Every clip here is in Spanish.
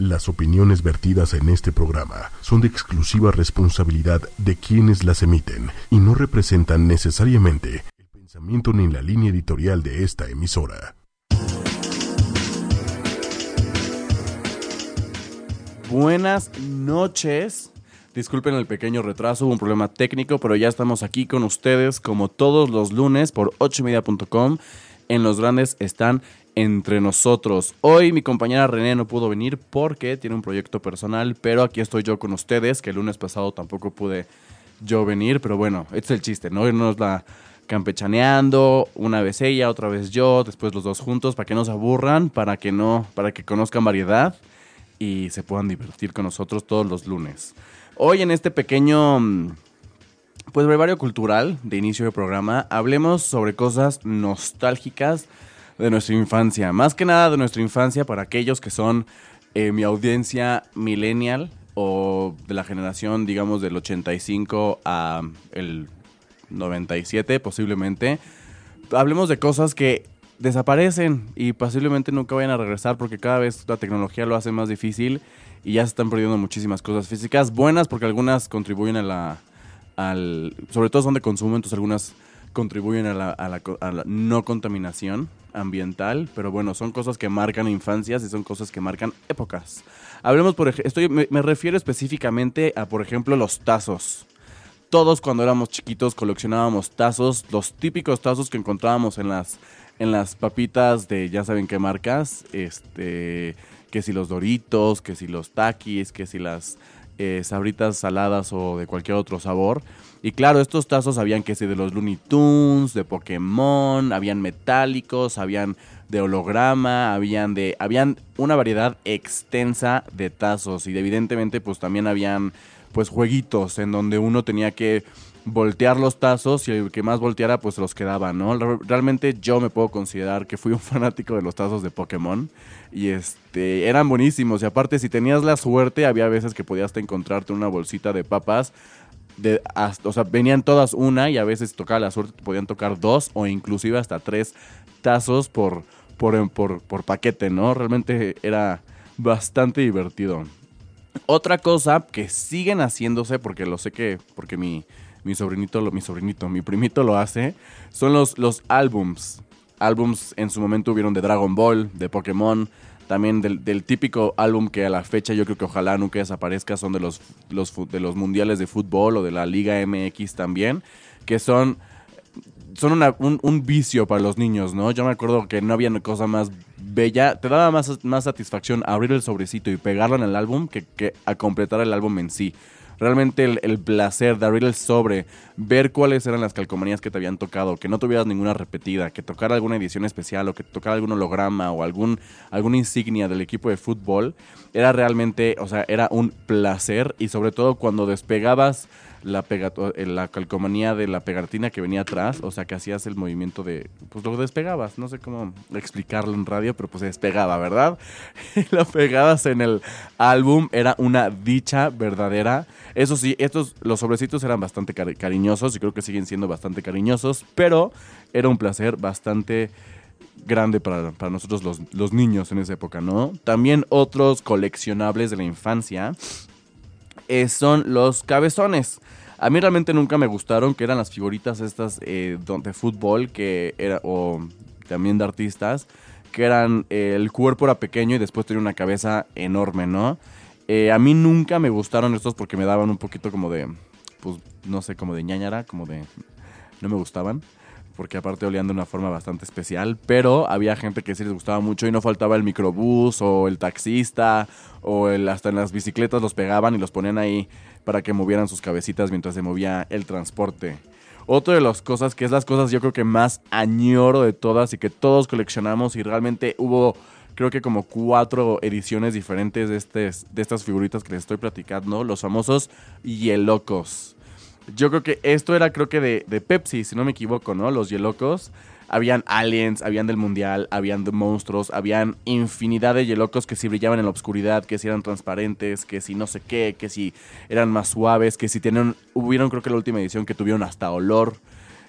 Las opiniones vertidas en este programa son de exclusiva responsabilidad de quienes las emiten y no representan necesariamente el pensamiento ni la línea editorial de esta emisora. Buenas noches. Disculpen el pequeño retraso, hubo un problema técnico, pero ya estamos aquí con ustedes como todos los lunes por 8media.com. En los grandes están entre nosotros. Hoy mi compañera René no pudo venir porque tiene un proyecto personal, pero aquí estoy yo con ustedes, que el lunes pasado tampoco pude yo venir, pero bueno, este es el chiste, ¿no? Irnos la campechaneando, una vez ella, otra vez yo, después los dos juntos, para que no se aburran, para que no, para que conozcan variedad y se puedan divertir con nosotros todos los lunes. Hoy en este pequeño mm, pues brevario cultural de inicio de programa, hablemos sobre cosas nostálgicas de nuestra infancia. Más que nada de nuestra infancia para aquellos que son eh, mi audiencia millennial o de la generación, digamos, del 85 a el 97 posiblemente. Hablemos de cosas que desaparecen y posiblemente nunca vayan a regresar porque cada vez la tecnología lo hace más difícil y ya se están perdiendo muchísimas cosas físicas buenas porque algunas contribuyen a la al sobre todo son de consumo entonces algunas contribuyen a la, a la no contaminación ambiental, pero bueno, son cosas que marcan infancias y son cosas que marcan épocas. Hablemos, por ejemplo, me, me refiero específicamente a, por ejemplo, los tazos. Todos cuando éramos chiquitos coleccionábamos tazos, los típicos tazos que encontrábamos en las, en las papitas de ya saben qué marcas, este, que si los doritos, que si los taquis, que si las eh, sabritas saladas o de cualquier otro sabor. Y claro, estos tazos habían que ser de los Looney Tunes, de Pokémon, habían metálicos, habían de holograma, habían de habían una variedad extensa de tazos y evidentemente pues también habían pues jueguitos en donde uno tenía que voltear los tazos y el que más volteara pues los quedaba, ¿no? Realmente yo me puedo considerar que fui un fanático de los tazos de Pokémon y este eran buenísimos y aparte si tenías la suerte había veces que podías encontrarte una bolsita de papas de o sea, venían todas una y a veces tocaba la suerte te podían tocar dos o inclusive hasta tres tazos por por, por, por paquete, ¿no? Realmente era bastante divertido. Otra cosa que siguen haciéndose, porque lo sé que, porque mi, mi sobrinito, mi sobrinito, mi primito lo hace, son los, los álbums. Álbums en su momento hubieron de Dragon Ball, de Pokémon, también del, típico álbum que a la fecha yo creo que ojalá nunca desaparezca, son de los, los, de los mundiales de fútbol o de la Liga MX también, que son, son un, un, vicio para los niños, ¿no? Yo me acuerdo que no había cosa más bella, te daba más, más satisfacción abrir el sobrecito y pegarlo en el álbum que, que a completar el álbum en sí realmente el, placer de abrir el sobre, ver cuáles eran las calcomanías que te habían tocado, que no tuvieras ninguna repetida, que tocara alguna edición especial o que tocara algún holograma o algún, alguna insignia del equipo de fútbol, era realmente, o sea, era un placer y sobre todo cuando despegabas la, eh, la calcomanía de la pegatina que venía atrás, o sea que hacías el movimiento de, pues lo despegabas, no sé cómo explicarlo en radio, pero pues se despegaba, ¿verdad? Y lo pegabas en el álbum, era una dicha verdadera. Eso sí, estos, los sobrecitos eran bastante cariñosos y creo que siguen siendo bastante cariñosos, pero era un placer bastante grande para, nosotros los, los, niños en esa época, ¿no? También otros coleccionables de la infancia eh, son los cabezones. A mí realmente nunca me gustaron, que eran las figuritas estas eh, de fútbol, que era, o también de artistas, que eran, eh, el cuerpo era pequeño y después tenía una cabeza enorme, ¿no? a mí nunca me gustaron estos porque me daban un poquito como de, pues, no sé, como de ñañara, como de, no me gustaban porque aparte olían de una forma bastante especial, pero había gente que sí les gustaba mucho y no faltaba el microbús o el taxista o el, hasta en las bicicletas los pegaban y los ponían ahí para que movieran sus cabecitas mientras se movía el transporte. Otra de las cosas que es las cosas yo creo que más añoro de todas y que todos coleccionamos y realmente hubo creo que como cuatro ediciones diferentes de, este, de estas figuritas que les estoy platicando, los famosos Yelocos. Yo creo que esto era, creo que de, Pepsi, si no me equivoco, ¿no? Los Yelocos. Habían aliens, habían del mundial, habían de monstruos, habían infinidad de yelocos que si brillaban en la oscuridad, que si eran transparentes, que si no sé qué, que si eran más suaves, que si tenían, hubieron creo que la última edición que tuvieron hasta olor.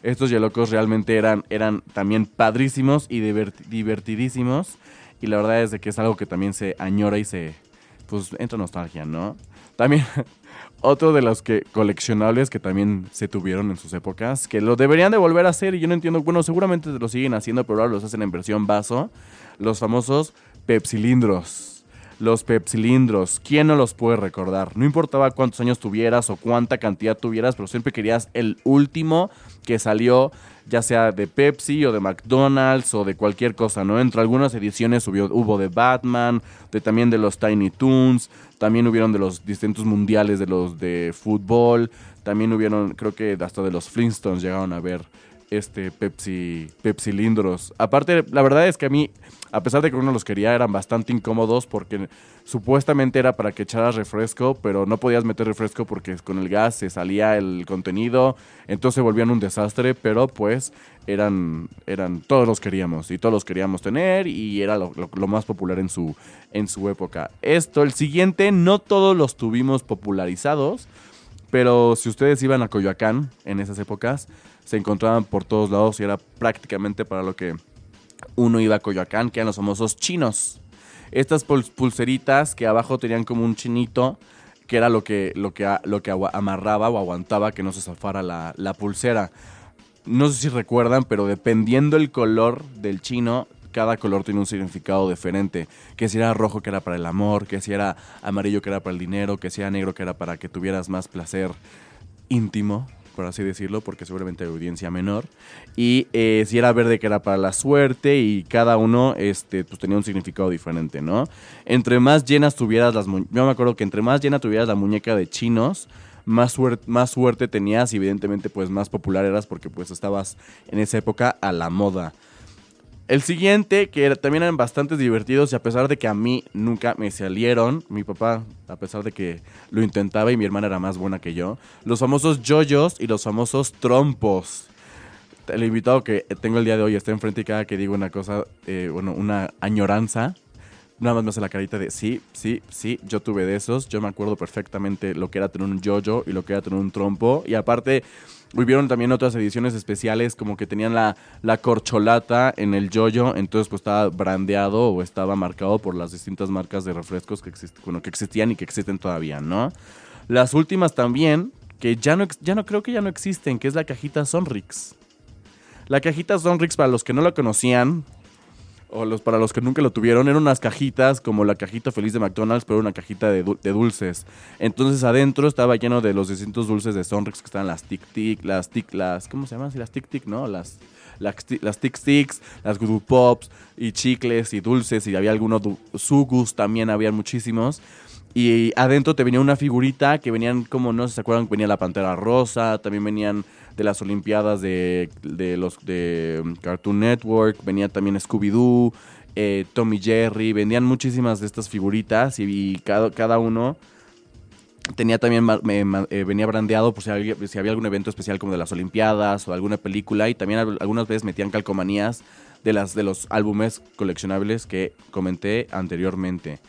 Estos yelocos realmente eran, eran también padrísimos y divertidísimos. Y la verdad es de que es algo que también se añora y se, pues entra nostalgia, ¿no? También otro de los que coleccionables que también se tuvieron en sus épocas, que lo deberían de volver a hacer y yo no entiendo, bueno, seguramente lo siguen haciendo, pero ahora los hacen en versión vaso, los famosos pepsilindros. Los pepsilindros, ¿quién no los puede recordar? No importaba cuántos años tuvieras o cuánta cantidad tuvieras, pero siempre querías el último que salió ya sea de Pepsi o de McDonald's o de cualquier cosa, ¿no? Entre algunas ediciones hubo, de Batman, de también de los Tiny Toons, también hubieron de los distintos mundiales de los de fútbol, también hubieron, creo que hasta de los Flintstones llegaron a ver este Pepsi, Pepsi Lindros. Aparte, la verdad es que a mí, a pesar de que uno los quería, eran bastante incómodos porque supuestamente era para que echaras refresco, pero no podías meter refresco porque con el gas se salía el contenido, entonces se volvían un desastre, pero pues eran, eran, todos los queríamos y todos los queríamos tener y era lo, lo más popular en su, en su época. Esto, el siguiente, no todos los tuvimos popularizados, pero si ustedes iban a Coyoacán en esas épocas, se encontraban por todos lados y era prácticamente para lo que uno iba a Coyoacán, que eran los famosos chinos. Estas pulseritas que abajo tenían como un chinito, que era lo que, lo que, lo que amarraba o aguantaba que no se zafara la, la pulsera. No sé si recuerdan, pero dependiendo el color del chino, cada color tiene un significado diferente. Que si era rojo que era para el amor, que si era amarillo que era para el dinero, que si era negro que era para que tuvieras más placer íntimo, por así decirlo, porque seguramente hay audiencia menor. Y eh, si era verde que era para la suerte y cada uno este, pues, tenía un significado diferente, ¿no? Entre más llenas tuvieras las... Yo me acuerdo que entre más llena tuvieras la muñeca de chinos, más, más suerte tenías y evidentemente pues más popular eras porque pues estabas en esa época a la moda. El siguiente, que también eran bastante divertidos y a pesar de que a mí nunca me salieron, mi papá, a pesar de que lo intentaba y mi hermana era más buena que yo, los famosos yoyos y los famosos trompos. El invitado que tengo el día de hoy está enfrente y cada que digo una cosa, eh, bueno, una añoranza, nada más me hace la carita de sí, sí, sí, yo tuve de esos. Yo me acuerdo perfectamente lo que era tener un yoyo y lo que era tener un trompo. Y aparte, Hubieron también otras ediciones especiales como que tenían la, la corcholata en el yoyo, entonces pues estaba brandeado o estaba marcado por las distintas marcas de refrescos que, bueno, que existían y que existen todavía, ¿no? Las últimas también, que ya no, ya no creo que ya no existen, que es la cajita Sonrix. La cajita Sonrix, para los que no la conocían, o los, para los que nunca lo tuvieron, eran unas cajitas como la cajita feliz de McDonald's, pero una cajita de, dulces. Entonces adentro estaba lleno de los distintos dulces de Sonrix que estaban las Tic Tic, las Tic, las, ¿cómo se llaman? Sí, las Tic Tic, ¿no? Las, las, Tic Sticks, las Good Pops y chicles y dulces y había algunos sugus también, había muchísimos. Y adentro te venía una figurita que venían como, no sé si se acuerdan, venía la Pantera Rosa, también venían de las Olimpiadas de, los de um, Cartoon Network, venía también Scooby-Doo, eh, Tommy Jerry, vendían muchísimas de estas figuritas y, cada, cada, uno tenía también, eh, venía brandeado por si había, si había algún evento especial como de las Olimpiadas o alguna película y también algunas veces metían calcomanías de, las, de los álbumes coleccionables que comenté anteriormente.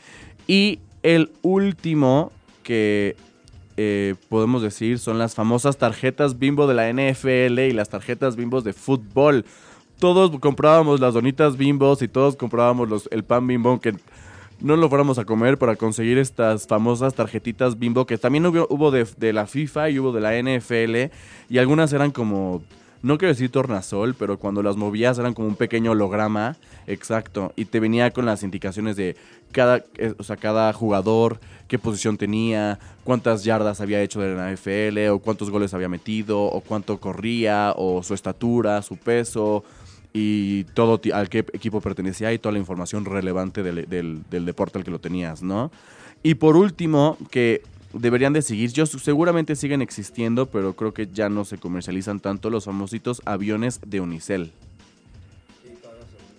Y el último que eh, podemos decir son las famosas tarjetas bimbo de la NFL y las tarjetas bimbos de fútbol. Todos comprábamos las donitas bimbos y todos comprábamos el pan bimbo que no lo fuéramos a comer para conseguir estas famosas tarjetitas bimbo que también hubo, hubo de, de, la FIFA y hubo de la NFL y algunas eran como no quiero decir tornasol, pero cuando las movías eran como un pequeño holograma, exacto, y te venía con las indicaciones de cada, eh, o sea, cada jugador, qué posición tenía, cuántas yardas había hecho de la NFL, o cuántos goles había metido, o cuánto corría, o su estatura, su peso, y todo al qué equipo pertenecía y toda la información relevante del, del deporte al que lo tenías, ¿no? Y por último, que deberían de seguir. Yo seguramente siguen existiendo, pero creo que ya no se comercializan tanto los famositos aviones de Unicel.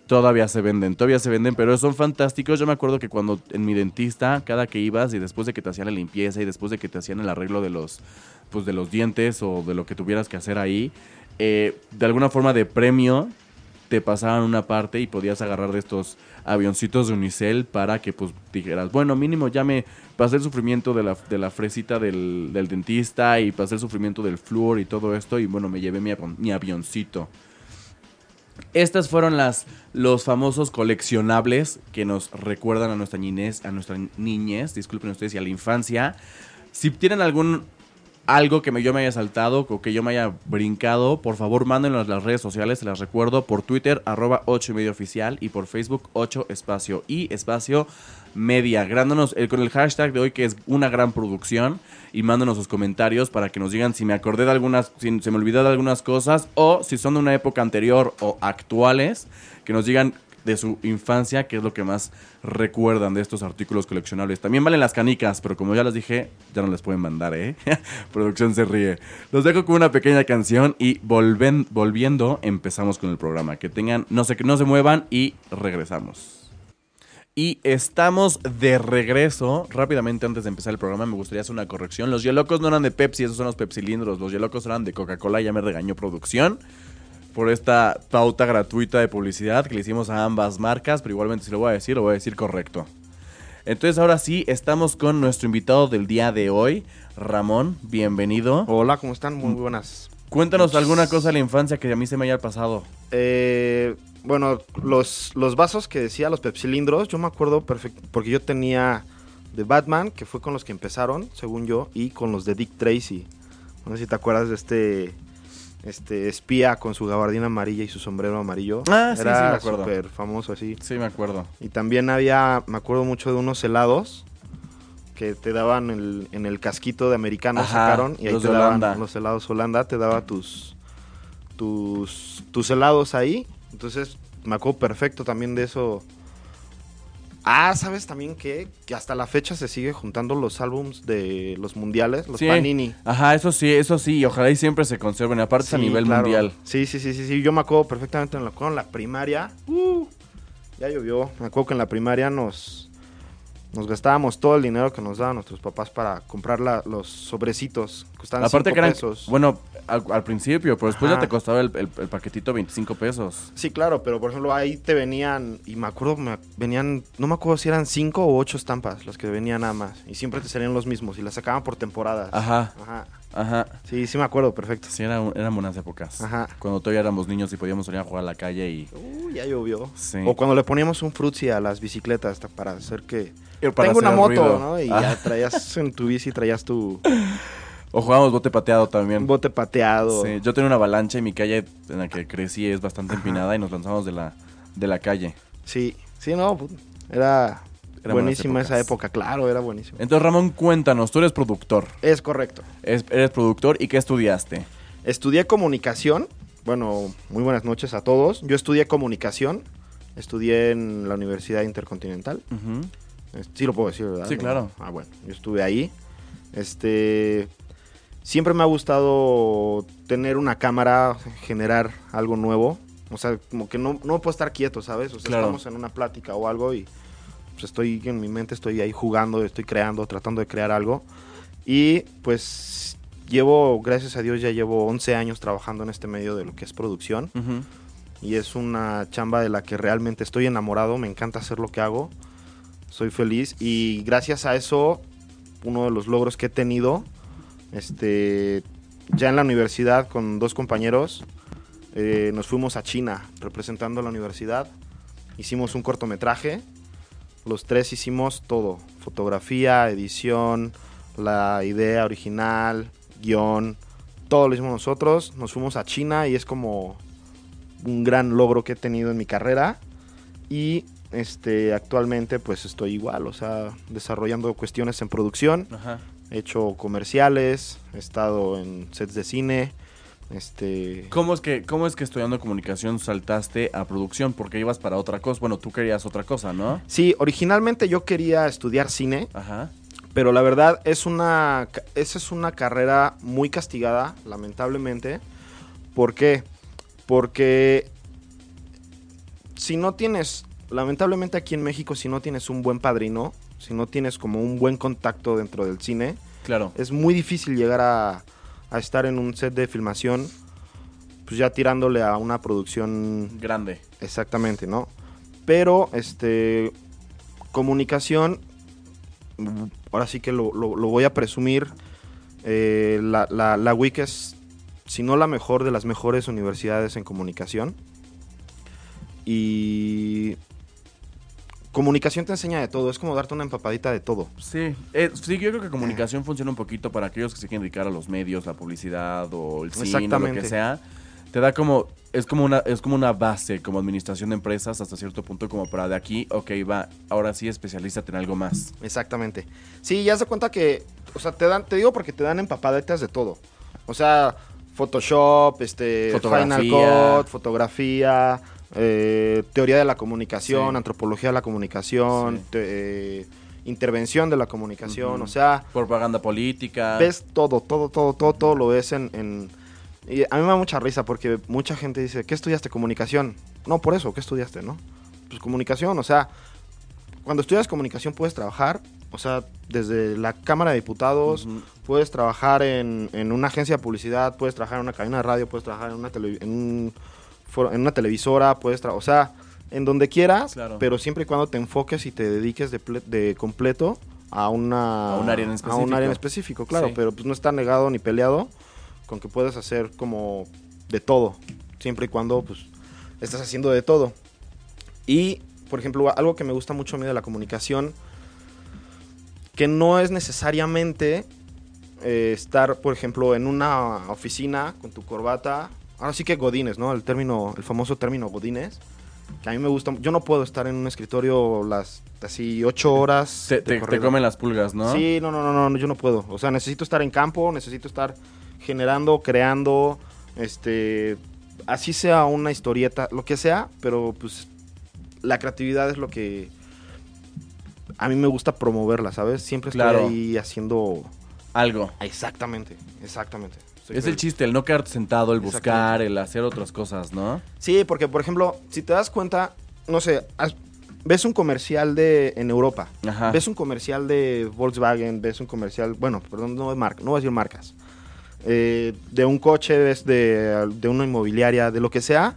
Todavía se venden, todavía se venden, pero son fantásticos. Yo me acuerdo que cuando en mi dentista, cada que ibas y después de que te hacían la limpieza y después de que te hacían el arreglo de los, pues de los dientes o de lo que tuvieras que hacer ahí, eh, de alguna forma de premio te pasaban una parte y podías agarrar de estos avioncitos de Unicel para que pues dijeras, bueno, mínimo ya me pasé el sufrimiento de la, de la fresita del, dentista y pasé el sufrimiento del flúor y todo esto y bueno, me llevé mi, mi avioncito. Estas fueron las, los famosos coleccionables que nos recuerdan a nuestra niñez, a nuestra niñez, disculpen ustedes, y a la infancia. Si tienen algún algo que yo me haya saltado o que yo me haya brincado, por favor mándenlo a las redes sociales, se las recuerdo, por Twitter, arroba 8 y y por Facebook, 8 espacio y espacio media. Grándonos el, con el hashtag de hoy que es una gran producción y mándenos sus comentarios para que nos digan si me acordé de algunas, si se me olvidó de algunas cosas o si son de una época anterior o actuales, que nos digan de su infancia, qué es lo que más recuerdan de estos artículos coleccionables. También valen las canicas, pero como ya les dije, ya no les pueden mandar, ¿eh? Producción se ríe. Los dejo con una pequeña canción y volven, volviendo empezamos con el programa. Que tengan, no que no se muevan y regresamos. Y estamos de regreso. Rápidamente, antes de empezar el programa, me gustaría hacer una corrección. Los Yelocos no eran de Pepsi, esos son los Pepsilindros. Los Yelocos eran de Coca-Cola, ya me regañó producción por esta pauta gratuita de publicidad que le hicimos a ambas marcas, pero igualmente si lo voy a decir, lo voy a decir correcto. Entonces ahora sí, estamos con nuestro invitado del día de hoy, Ramón, bienvenido. Hola, ¿cómo están? Muy buenas. Cuéntanos alguna cosa de la infancia que a mí se me haya pasado. Eh, bueno, los, los vasos que decía, los pepsilindros, yo me acuerdo perfecto, porque yo tenía de Batman, que fue con los que empezaron, según yo, y con los de Dick Tracy. No sé si te acuerdas de este este espía con su gabardina amarilla y su sombrero amarillo. Ah, sí, Era sí, me acuerdo. súper famoso así. Sí, me acuerdo. Y también había, me acuerdo mucho de unos helados que te daban el- en el casquito de americano, Ajá, sacaron y ahí los te daban Holanda. los helados Holanda, te daba tus, tus, tus helados ahí. Entonces me acuerdo perfecto también de eso. Ah, ¿sabes también qué? Que hasta la fecha se sigue juntando los álbums de los mundiales, los Sí. Panini. Ajá, eso sí, eso sí, y ojalá y siempre se conserven, aparte es a Sí, nivel claro. mundial. Sí, sí, sí, sí, sí. Yo me acuerdo perfectamente en la, con la primaria. uh, ya llovió. Me acuerdo que en la primaria nos, nos gastábamos todo el dinero que nos daban nuestros papás para comprar la- los sobrecitos. Costaban Aparte cinco que eran, pesos. bueno, al, al principio, pero después ya te costaba el, el- el paquetito 25 pesos. Sí, claro, pero por ejemplo ahí te venían, y me acuerdo, me venían, no me acuerdo si eran cinco o ocho estampas los que venían nada más. Y siempre te salían los mismos y las sacaban por temporadas. Ajá. Ajá. Ajá. Sí, sí me acuerdo, perfecto. Sí, era eran buenas épocas. Ajá. Cuando todavía éramos niños y podíamos salir a jugar a la calle y... Uy, ya llovió. Sí. O cuando le poníamos un frutzi a las bicicletas para hacer que... Para Tengo hacer una moto, ruido. ¿no? Y Ah. ya traías en tu bici, traías tu O jugábamos bote pateado también. bote pateado. Sí, yo tenía una avalancha y mi calle en la que crecí es bastante empinada y nos lanzamos de la, de la calle. Sí, sí, no, era, Eran buenísima esa época, claro, era buenísimo. Entonces, Ramón, cuéntanos, tú eres productor. Es correcto. Es- eres productor y ¿qué estudiaste? Estudié comunicación. Bueno, muy buenas noches a todos. Yo estudié comunicación. Estudié en la Universidad Intercontinental. Sí lo puedo decir, ¿verdad? Sí, claro. Ah, bueno, yo estuve ahí. Este siempre me ha gustado tener una cámara, generar algo nuevo. O sea, como que no, no puedo estar quieto, ¿sabes? O sea, Claro. estamos en una plática o algo y pues, estoy en mi mente, estoy ahí jugando, estoy creando, tratando de crear algo. Y pues llevo, gracias a Dios, ya llevo 11 años trabajando en este medio de lo que es producción y es una chamba de la que realmente estoy enamorado, me encanta hacer lo que hago, soy feliz y gracias a eso, uno de los logros que he tenido, este, ya en la universidad con dos compañeros, eh, nos fuimos a China representando la universidad, hicimos un cortometraje, los tres hicimos todo, fotografía, edición, la idea original, guion, todo lo hicimos nosotros, nos fuimos a China y es como un gran logro que he tenido en mi carrera. Y este actualmente pues estoy igual, o sea, desarrollando cuestiones en producción, Ajá. He hecho comerciales, he estado en sets de cine, este ¿Cómo es, que, ¿Cómo es que estudiando comunicación saltaste a producción? Porque ibas para otra cosa. Bueno, tú querías otra cosa, ¿no? Sí, originalmente yo quería estudiar cine, Ajá. pero la verdad es una esa es una carrera muy castigada, lamentablemente. ¿Por qué? Porque si no tienes, lamentablemente aquí en México, si no tienes un buen padrino, si no tienes como un buen contacto dentro del cine, Claro. es muy difícil llegar a, a estar en un set de filmación, pues ya tirándole a una producción Grande. Exactamente, ¿no? Pero, este, comunicación, ahora sí que lo, lo- lo voy a presumir, eh, la, la, la WIC es, si no la mejor de las mejores universidades en comunicación. y comunicación te enseña de todo, es como darte una empapadita de todo. Sí, eh, sí, yo creo que comunicación funciona un poquito para aquellos que se quieren dedicar a los medios, la publicidad o el cine, o lo que sea. Te da como, es como una, es como una base, como administración de empresas hasta cierto punto, como para de aquí, ok, va, ahora sí especialízate en algo más. Exactamente. Sí, ya se cuenta que, o sea, te dan, te digo porque te dan empapaditas de todo. O sea, Photoshop, este, Final. Cut, fotografía, eh, teoría de la comunicación, Sí. antropología de la comunicación, Sí. te- eh, intervención de la comunicación, o sea, Propaganda política. ves todo, todo, todo, todo, todo lo ves en, en- Y a mí me da mucha risa porque mucha gente dice, ¿qué estudiaste? Comunicación. No, por eso, ¿qué estudiaste, no? Pues comunicación, o sea, cuando estudias comunicación puedes trabajar, o sea, desde la Cámara de Diputados, puedes trabajar en, en una agencia de publicidad, puedes trabajar en una cadena de radio, puedes trabajar en una, en un en una televisora, puedes trabajar, o sea, en donde quieras, Claro. pero siempre y cuando te enfoques y te dediques de, ple- de completo a una A un área en a un área en específico. específico, claro, Sí. pero pues no está negado ni peleado con que puedes hacer como de todo, siempre y cuando pues estás haciendo de todo. Y, por ejemplo, algo que me gusta mucho a mí de la comunicación, que no es necesariamente eh, estar, por ejemplo, en una oficina con tu corbata. Ahora sí que godines, ¿no? El término, el famoso término godines. Que a mí me gusta. Yo no puedo estar en un escritorio las así ocho horas. Te, comen las pulgas, ¿no? Sí, no, no, no, no, yo no puedo. O sea, necesito estar en campo, necesito estar generando, creando, este, así sea una historieta, lo que sea, pero pues la creatividad es lo que a mí me gusta promoverla, ¿sabes? Siempre estoy Claro. ahí haciendo... Algo. Exactamente, exactamente. Es el chiste, el no quedarte sentado, el buscar, el hacer otras cosas, ¿no? Sí, porque por ejemplo, si te das cuenta, no sé, ves un comercial de en Europa, Ajá. ves un comercial de Volkswagen, ves un comercial, bueno, perdón, no es marca, no voy a decir marcas, eh, de un coche, ves de, de una inmobiliaria, de lo que sea,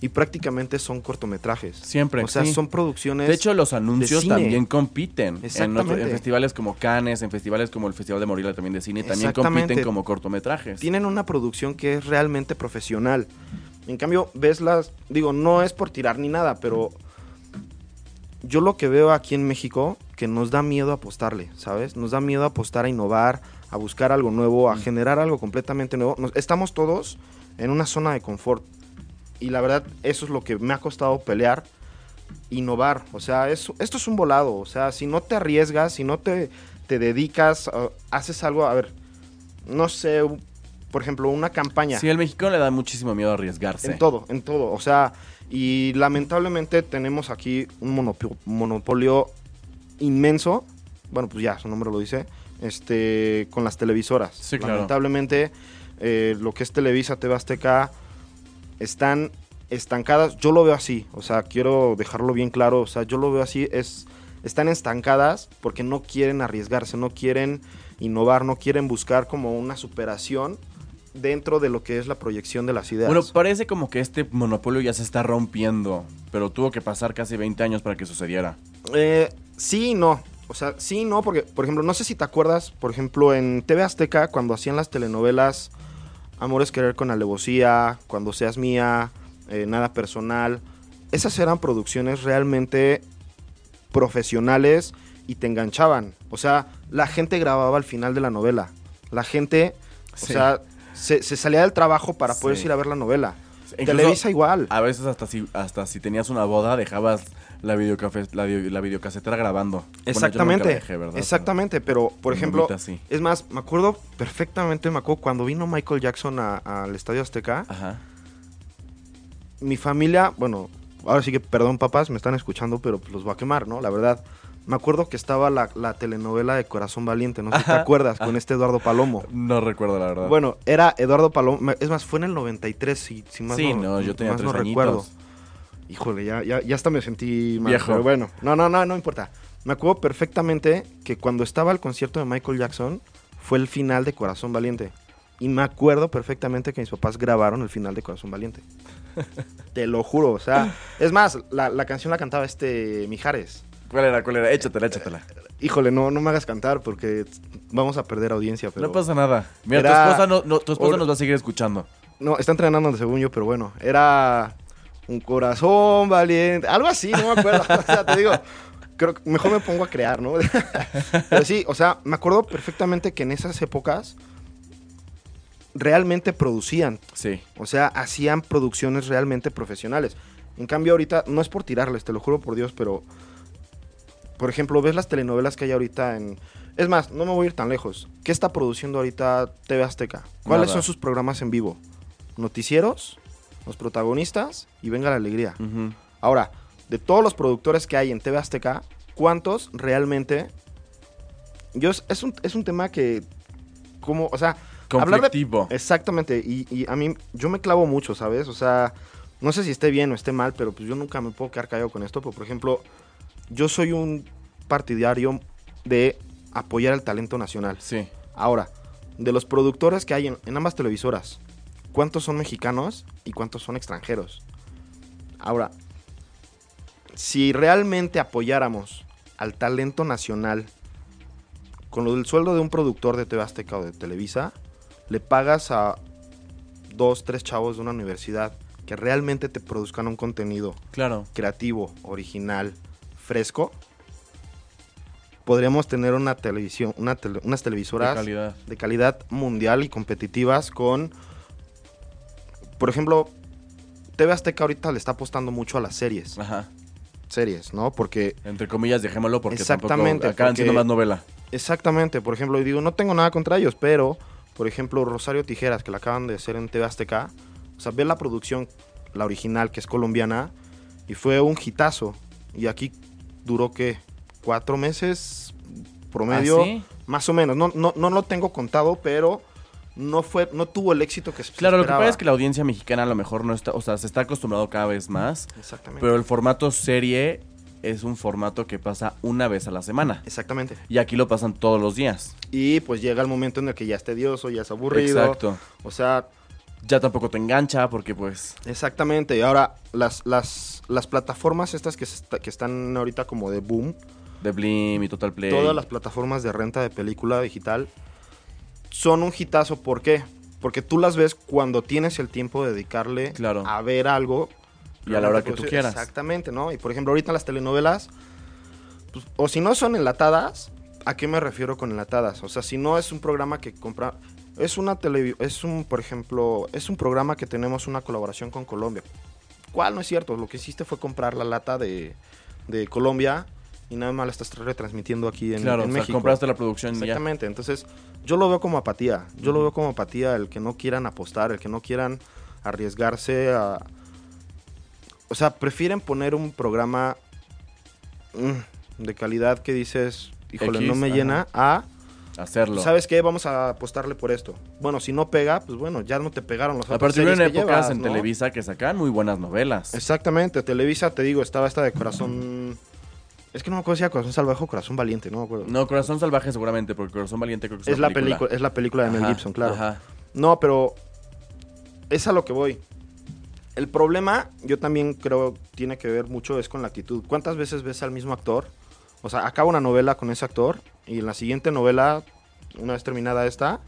y prácticamente son cortometrajes. Siempre. O sea, sí. son producciones. De hecho, los anuncios también compiten. En, Exactamente. otro- en festivales como Cannes, en festivales como el Festival de Morelia también de cine, también compiten como cortometrajes. tienen una producción que es realmente profesional. En cambio, ves las, digo, no es por tirar ni nada, pero yo lo que veo aquí en México, que nos da miedo apostarle, ¿sabes? Nos da miedo apostar a innovar, a buscar algo nuevo, a Mm. generar algo completamente nuevo. Nos- estamos todos en una zona de confort. Y la verdad, eso es lo que me ha costado pelear, innovar. O sea, es- esto es un volado. O sea, si no te arriesgas, si no te, te dedicas, a- haces algo, a ver, no sé, por ejemplo, una campaña. Sí, al mexicano le da muchísimo miedo arriesgarse. En todo, en todo. O sea, y lamentablemente tenemos aquí un monopo- monopolio inmenso. Bueno, pues ya, su nombre lo dice. Este, con las televisoras. Sí, claro. Lamentablemente, eh, lo que es Televisa, TV Azteca, están estancadas. Yo lo veo así. O sea, quiero dejarlo bien claro. O sea, yo lo veo así. Es, están estancadas porque no quieren arriesgarse, no quieren innovar, no quieren buscar como una superación dentro de lo que es la proyección de las ideas. Bueno, parece como que este monopolio ya se está rompiendo, pero tuvo que pasar casi 20 años para que sucediera. Eh, sí y no. O sea, sí y no, porque, por ejemplo, no sé si te acuerdas, por ejemplo, en TV Azteca, cuando hacían las telenovelas Amores Querer con Alevosía, Cuando Seas Mía, eh, Nada Personal, esas eran producciones realmente profesionales y te enganchaban. O sea, la gente grababa al final de la novela. La gente, o sea, se, se salía del trabajo para poder Sí. ir a ver la novela. Incluso, Televisa igual. A veces hasta si, hasta si tenías una boda dejabas la, videocafe, la, la videocasetera grabando. Exactamente, la dejé, ¿verdad? exactamente, pero por ejemplo, sí. es más, me acuerdo perfectamente, me acuerdo cuando vino Michael Jackson al Estadio Azteca, Ajá. mi familia, bueno, ahora sí que perdón papás, me están escuchando, pero los voy a quemar, ¿no? La verdad, me acuerdo que estaba la, la telenovela de Corazón Valiente, no sé si te acuerdas, con este Eduardo Palomo. No recuerdo la verdad. Bueno, era Eduardo Palomo, es más, fue en el 93, si, si más sí, no, no, yo tenía más tres no añitos. recuerdo. Híjole, ya, ya, ya hasta me sentí mal, Viejo. Pero bueno, no, no, no, no importa. Me acuerdo perfectamente que cuando estaba el concierto de Michael Jackson fue el final de Corazón Valiente. Y me acuerdo perfectamente que mis papás grabaron el final de Corazón Valiente. Te lo juro, o sea. Es más, la, la canción la cantaba este Mijares. ¿Cuál era? ¿Cuál era? Échatela, échatela. Híjole, no, no me hagas cantar porque vamos a perder audiencia. Pero... No pasa nada. Mira, Era- tu esposa, no, no- tu esposa nos va a seguir escuchando. No, está entrenando según yo, pero bueno. Era Un corazón valiente. Algo así, no me acuerdo. o sea, te digo, creo que mejor me pongo a crear, ¿no? Pero sí, o sea, me acuerdo perfectamente que en esas épocas realmente producían. Sí. O sea, hacían producciones realmente profesionales. En cambio, ahorita, no es por tirarles, te lo juro por Dios, pero. Por ejemplo, ves las telenovelas que hay ahorita en. Es más, no me voy a ir tan lejos. ¿Qué está produciendo ahorita TV Azteca? ¿Cuáles Nada. son sus programas en vivo? Noticieros, los protagonistas y venga la alegría. Ahora, de todos los productores que hay en TV Azteca, ¿cuántos realmente? Yo es, un, es un tema que, como, o sea, hablar de. Exactamente, y, y a mí, yo me clavo mucho, ¿sabes? O sea, no sé si esté bien o esté mal, pero pues yo nunca me puedo quedar callado con esto. Pero, por ejemplo, yo soy un partidario de apoyar el talento nacional. Sí. Ahora, de los productores que hay en, en ambas televisoras, ¿cuántos son mexicanos y cuántos son extranjeros? Ahora, si realmente apoyáramos al talento nacional con lo del sueldo de un productor de TV Azteca o de Televisa, le pagas a dos, tres chavos de una universidad que realmente te produzcan un contenido Claro. creativo, original, fresco, podríamos tener una televisión, una tele- unas De televisoras calidad. de calidad mundial y competitivas con, por ejemplo, TV Azteca ahorita le está apostando mucho a las series, Ajá. series, ¿no? Porque Entre comillas, dejémoslo porque Exactamente, tampoco acaban porque- siendo más novela. exactamente, por ejemplo, digo, no tengo nada contra ellos, pero, por ejemplo, Rosario Tijeras, que la acaban de hacer en TV Azteca, o sea, ve la producción, la original, que es colombiana, y fue un hitazo, y aquí duró, ¿qué? ¿Cuatro meses promedio? ¿Ah, sí? Más o menos, no, no, no lo tengo contado, pero no fue, no tuvo el éxito que se Claro, lo que pasa es que la audiencia mexicana a lo mejor no está, o sea, se está acostumbrado cada vez más, Exactamente. pero el formato serie es un formato que pasa una vez a la semana. Exactamente. Y aquí lo pasan todos los días. Y pues llega el momento en el que ya es tedioso, ya es aburrido. Exacto. O sea, Ya tampoco te engancha porque pues... exactamente. Y ahora, las, las, las plataformas estas que, está- que están ahorita como de boom, De Blim y Total Play. todas las plataformas de renta de película digital, son un hitazo. ¿Por qué? Porque tú las ves cuando tienes el tiempo de dedicarle Claro. a ver algo. Y a la hora que tú Pues, quieras. Exactamente, ¿no? Y por ejemplo, ahorita las telenovelas, pues, o si no son enlatadas, ¿a qué me refiero con enlatadas? O sea, si no es un programa que compra... Es una televi es un, por ejemplo, es un programa que tenemos una colaboración con Colombia. ¿Cuál no es cierto? Lo que hiciste fue comprar la lata de, de Colombia y nada más la estás retransmitiendo aquí en, claro, en o sea, México. compraste la producción ya. Exactamente, entonces yo lo veo como apatía, yo lo veo como apatía el que no quieran apostar, el que no quieran arriesgarse a... O sea, prefieren poner un programa mm, de calidad que dices, híjole, X, no me llena, a... Hacerlo. ¿Sabes qué? Vamos a apostarle por esto. Bueno, si no pega, pues bueno, ya no te pegaron las A otras partir de series en que épocas llevas, en ¿no? Televisa que sacan muy buenas novelas. Exactamente, Televisa, te digo, estaba esta de Corazón... Es que no me acuerdo si era Corazón Salvaje o Corazón Valiente, no me acuerdo. No, Corazón Salvaje seguramente, porque Corazón Valiente creo que es, es, la película, es la película de Mel Ajá, Gibson, claro. Ajá. No, pero es a lo que voy. El problema, yo también creo, tiene que ver mucho es con la actitud. ¿Cuántas veces ves al mismo actor? O sea, acaba una novela con ese actor y en la siguiente novela, una vez terminada esta,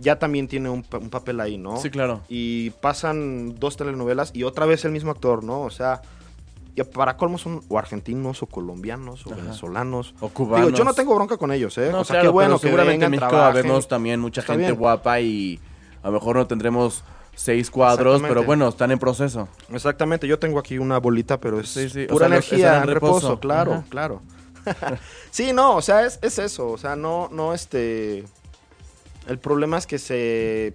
ya también tiene un, un papel ahí, ¿no? Sí, claro. Y pasan dos telenovelas y otra vez el mismo actor, ¿no? O sea, y para colmo son o argentinos o colombianos o Ajá. venezolanos. O cubanos. Digo, yo no tengo bronca con ellos, ¿eh? No, o sea, claro, qué bueno que seguramente vengan, en México trabajen. vemos también mucha Está gente bien. guapa y a lo mejor no tendremos seis cuadros, pero bueno, están en proceso. Exactamente, yo tengo aquí una bolita, pero es Sí, sí, o pura sea, energía en en reposo, reposo. claro, Ajá. claro. sí, no, o sea, es, es eso, o sea, no, no, este... El problema es que se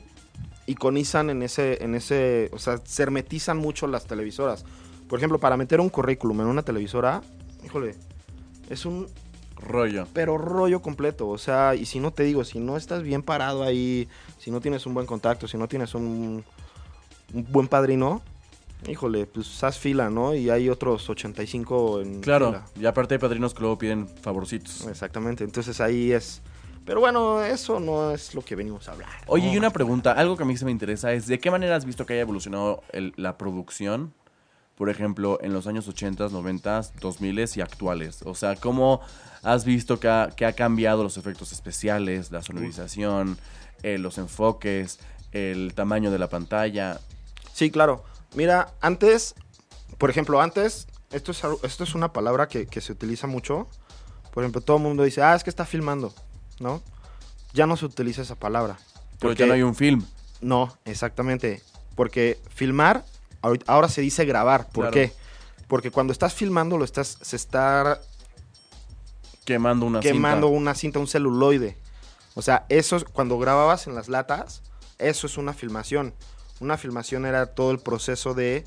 iconizan en ese, en ese, o sea, se hermetizan mucho las televisoras. Por ejemplo, para meter un currículum en una televisora, híjole, es un Rollo. pero rollo completo, o sea, y si no te digo, si no estás bien parado ahí, si no tienes un buen contacto, si no tienes un, un buen padrino, híjole, pues haz fila, ¿no? Y hay otros 85 en Claro, fila. y aparte hay padrinos que luego piden favorcitos. Exactamente, entonces ahí es... Pero bueno, eso no es lo que venimos a hablar. Oye, ¿no? y una pregunta, algo que a mí se me interesa es, ¿de qué manera has visto que haya evolucionado el- la producción? Por ejemplo, en los años 80, 90, 2000 y actuales. O sea, ¿cómo has visto que ha, que ha cambiado los efectos especiales, la sonorización, eh, los enfoques, el tamaño de la pantalla? Sí, claro. Mira, antes, por ejemplo, antes, esto es, esto es una palabra que, que se utiliza mucho. Por ejemplo, todo el mundo dice, ah, es que está filmando, ¿no? Ya no se utiliza esa palabra. Pero Porque- ya no hay un film. No, exactamente. Porque filmar, ahora se dice grabar. ¿Por Claro. qué? Porque cuando estás filmando, lo estás, se está Quemando una quemando cinta. una cinta, un celuloide. O sea, eso es- cuando grababas en las latas, eso es una filmación. Una filmación era todo el proceso de,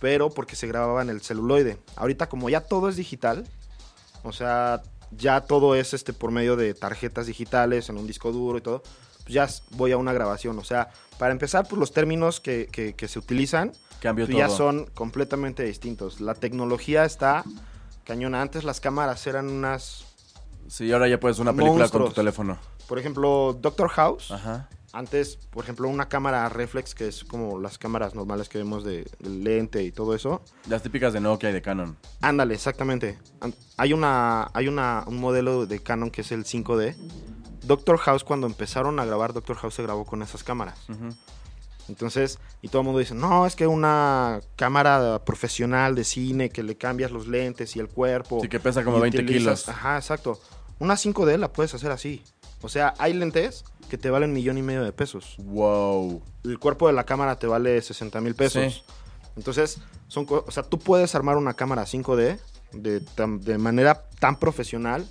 pero porque se grababa en el celuloide. Ahorita como ya todo es digital, o sea, ya todo es este por medio de tarjetas digitales en un disco duro y todo, pues ya voy a una grabación. O sea, para empezar, pues los términos que, que- que se utilizan Cambió todo. ya son completamente distintos. La tecnología está cañona. Antes las cámaras eran unas Sí, ahora ya puedes una película con tu teléfono. Por ejemplo, Doctor House. Ajá. Antes, por ejemplo, una cámara reflex, que es como las cámaras normales que vemos de, de lente y todo eso. Las típicas de Nokia y de Canon. Ándale, exactamente. Hay una, hay una, un modelo de Canon que es el 5D. Doctor House, cuando empezaron a grabar, Doctor House se grabó con esas cámaras. Ujú. Entonces, y todo el mundo dice, no, es que una cámara profesional de cine que le cambias los lentes y el cuerpo. Sí, que pesa como y 20 utilizas- kilos. Ajá, exacto. Una 5D la puedes hacer así. O sea, hay lentes que te valen millón y medio de pesos. Wow. El cuerpo de la cámara te vale 60 mil pesos. Sí. Entonces, son, o sea, tú puedes armar una cámara 5D de, de manera tan profesional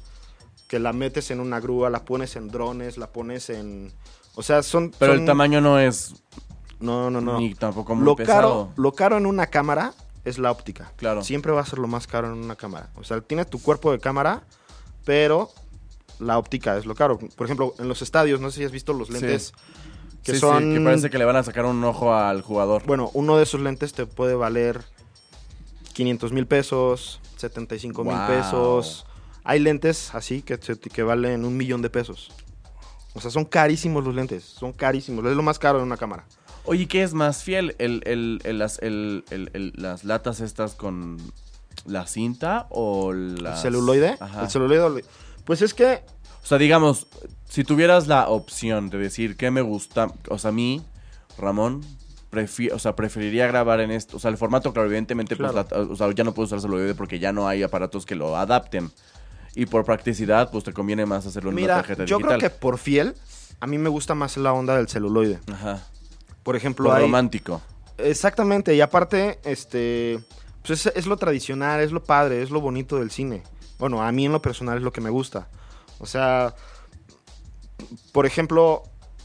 que la metes en una grúa, la pones en drones, la pones en... O sea, son... Pero el tamaño no es No, no, no. ni tampoco muy Lo pesado. caro, lo caro en una cámara es la óptica. Claro. Siempre va a ser lo más caro en una cámara. O sea, tienes tu cuerpo de cámara, pero la óptica es lo caro. Por ejemplo, en los estadios, no sé si has visto los Sí. lentes que Sí, sí, son... que parece que le van a sacar un ojo al jugador. Bueno, uno de esos lentes te puede valer 500 mil pesos, 75 mil Wow. pesos. Hay lentes así que, que valen un millón de pesos. O sea, son carísimos los lentes, son carísimos. Es lo más caro de una cámara. Oye, ¿qué es más fiel? ¿El, el- el- las, las latas estas con la cinta o. ¿El celuloide? Ajá. El celuloide. Pues es que O sea, digamos, si tuvieras la opción de decir qué me gusta, o sea, a mí, Ramón, o sea, preferiría grabar en esto. O sea, el formato, claro, evidentemente, pues, la- o sea, ya no puedo usar celuloide porque ya no hay aparatos que lo adapten. Y por practicidad, pues te conviene más hacerlo en una Mira, tarjeta yo digital. creo que por fiel, a mí me gusta más la onda del celuloide. Ajá. Por ejemplo, Por hay... romántico. Exactamente, y aparte, este, pues es, es lo tradicional, es lo padre, es lo bonito del cine. Bueno, a mí en lo personal es lo que me gusta. O sea, por ejemplo,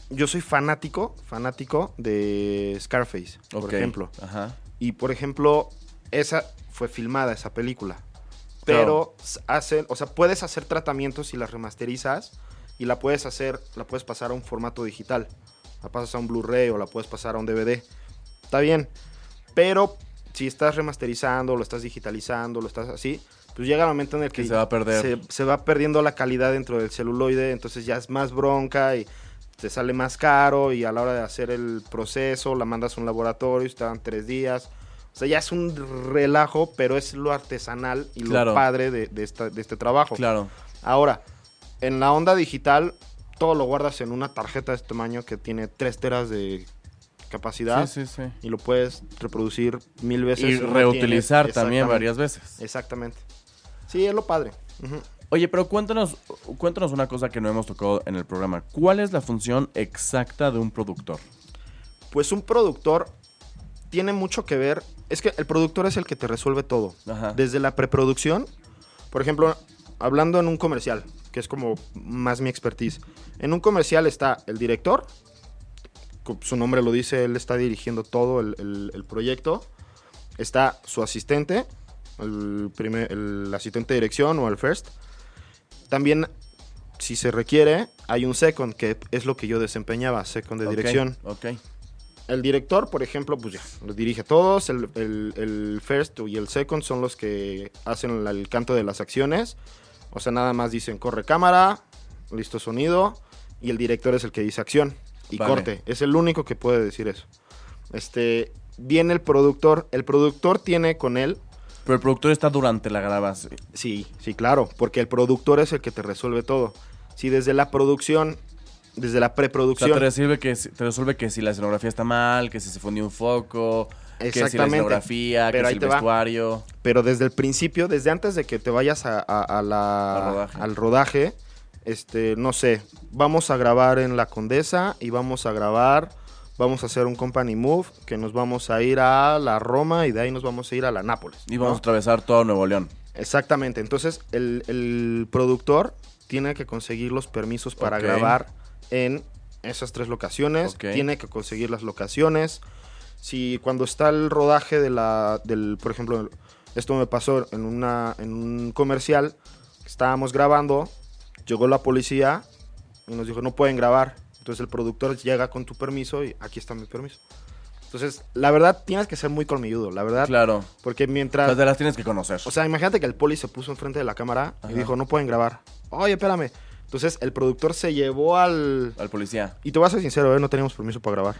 yo soy fanático, fanático de Scarface, por ejemplo. Ajá. Y por ejemplo, esa fue filmada, esa película. Pero s- hacen, o sea, puedes hacer tratamientos y las remasterizas y la puedes hacer, la puedes pasar a un formato digital. La pasas a un Blu-ray o la puedes pasar a un DVD. Está bien. Pero si estás remasterizando, lo estás digitalizando, lo estás así, pues llega el momento en el que, Que se va a perder. Se, se va perdiendo la calidad dentro del celuloide, entonces ya es más bronca y te sale más caro y a la hora de hacer el proceso la mandas a un laboratorio y te dan tres días. O sea, ya es un relajo, pero es lo artesanal y lo padre de, de esta- de este trabajo. Claro. Ahora, en la onda digital, todo lo guardas en una tarjeta de este tamaño que tiene 3 teras de capacidad Sí, sí, sí. y lo puedes reproducir mil veces. Y reutilizar tiene- también varias veces. Exactamente. Sí, es lo padre. Ujú. Oye, pero cuéntanos, cuéntanos una cosa que no hemos tocado en el programa. ¿Cuál es la función exacta de un productor? Pues un productor tiene mucho que ver. Es que el productor es el que te resuelve todo. Ajá. Desde la preproducción, por ejemplo, hablando en un comercial, que es como más mi expertise. En un comercial está el director, su nombre lo dice, él está dirigiendo todo el, el- el proyecto. Está su asistente, el, primer, el asistente de dirección o el first. También, si se requiere, hay un second, que es lo que yo desempeñaba, second de dirección. Ok. El director, por ejemplo, pues ya, los dirige a todos. El, el- el first y el second son los que hacen el canto de las acciones. O sea, nada más dicen corre cámara, listo sonido. Y el director es el que dice acción y Vale. corte. Es el único que puede decir eso. Este, viene el productor. El productor tiene con él. Pero el productor está durante la grabación. Sí, sí, claro. Porque el productor es el que te resuelve todo. Si desde la producción, desde la O sea, preproducción. te resuelve, que, te resuelve que si la escenografía está mal, que si se fundió un foco, Que si la Exactamente. escenografía, Pero que si el va. Pero desde el principio, desde antes de que te vayas a, a- a la- Al rodaje. al rodaje, este, no sé, vamos a grabar en La Condesa y vamos a grabar, vamos a hacer un company move, que nos vamos a ir a la Roma y de ahí nos vamos a ir a la Nápoles. Y vamos ¿no? a atravesar todo Nuevo León. Exactamente, entonces el, el productor tiene que conseguir los permisos para grabar en esas tres locaciones, tiene que conseguir las locaciones. Si cuando está el rodaje de la, del, por ejemplo, esto me pasó en, una, en un comercial, estábamos grabando, llegó la policía y nos dijo, no pueden grabar. Entonces el productor llega con tu permiso y aquí está mi permiso. Entonces, la verdad, tienes que ser muy colmilludo, la verdad. Claro. Porque O mientras... sea, te las tienes que conocer. O sea, imagínate que el poli se puso enfrente de la cámara Ajá. y dijo, no pueden grabar. Oye, espérame. Entonces el productor se llevó al... al policía. Y te voy a ser sincero, ¿eh? no teníamos permiso para grabar.